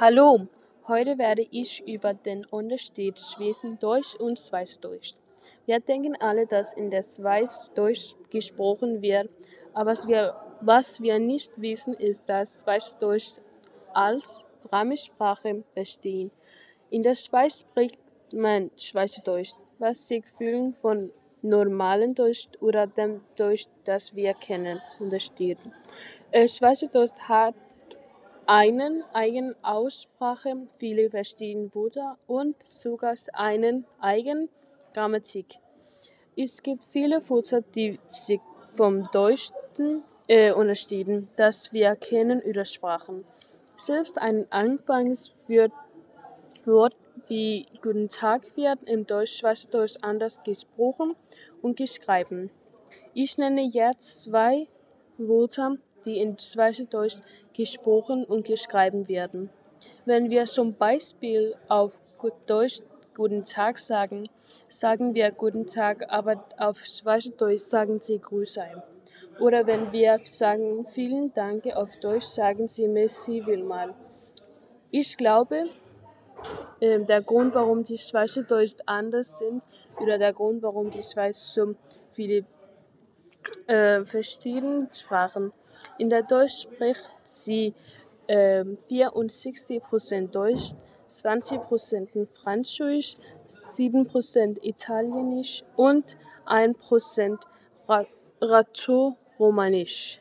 Hallo, heute werde ich über den Unterschied zwischen Deutsch und Schweizerdeutsch. Wir denken alle, dass in der Schweiz Deutsch gesprochen wird, aber was wir nicht wissen, ist, dass Schweizerdeutsch als Fremdsprache verstehen. In der Schweiz spricht man Schweizerdeutsch, was sich viel von normalem Deutsch oder dem Deutsch, das wir kennen, unterscheidet. Schweizerdeutsch hat eine eigene Aussprache, viele verschiedene Wörter und sogar eine eigene Grammatik. Es gibt viele Wörter, die sich vom Deutschen unterscheiden, das wir kennen oder sprechen. Selbst ein einfaches Wort wie Guten Tag wird im Schweizerdeutsch anders gesprochen und geschrieben. Ich nenne jetzt zwei Wörter, die in Schweizerdeutsch gesprochen und geschrieben werden. Wenn wir zum Beispiel auf Deutsch Guten Tag sagen, sagen wir Guten Tag, aber auf Schweizerdeutsch sagen sie Grüß Oder wenn wir sagen Vielen Dank auf Deutsch, sagen sie Merci vielmals. Ich glaube, der Grund, warum die Schweizerdeutsch anders sind oder der Grund, warum die Schweiz so viele verschiedene Sprachen. In der Deutsch spricht sie 64% Deutsch, 20% Französisch, 7% Italienisch und 1% Rätoromanisch.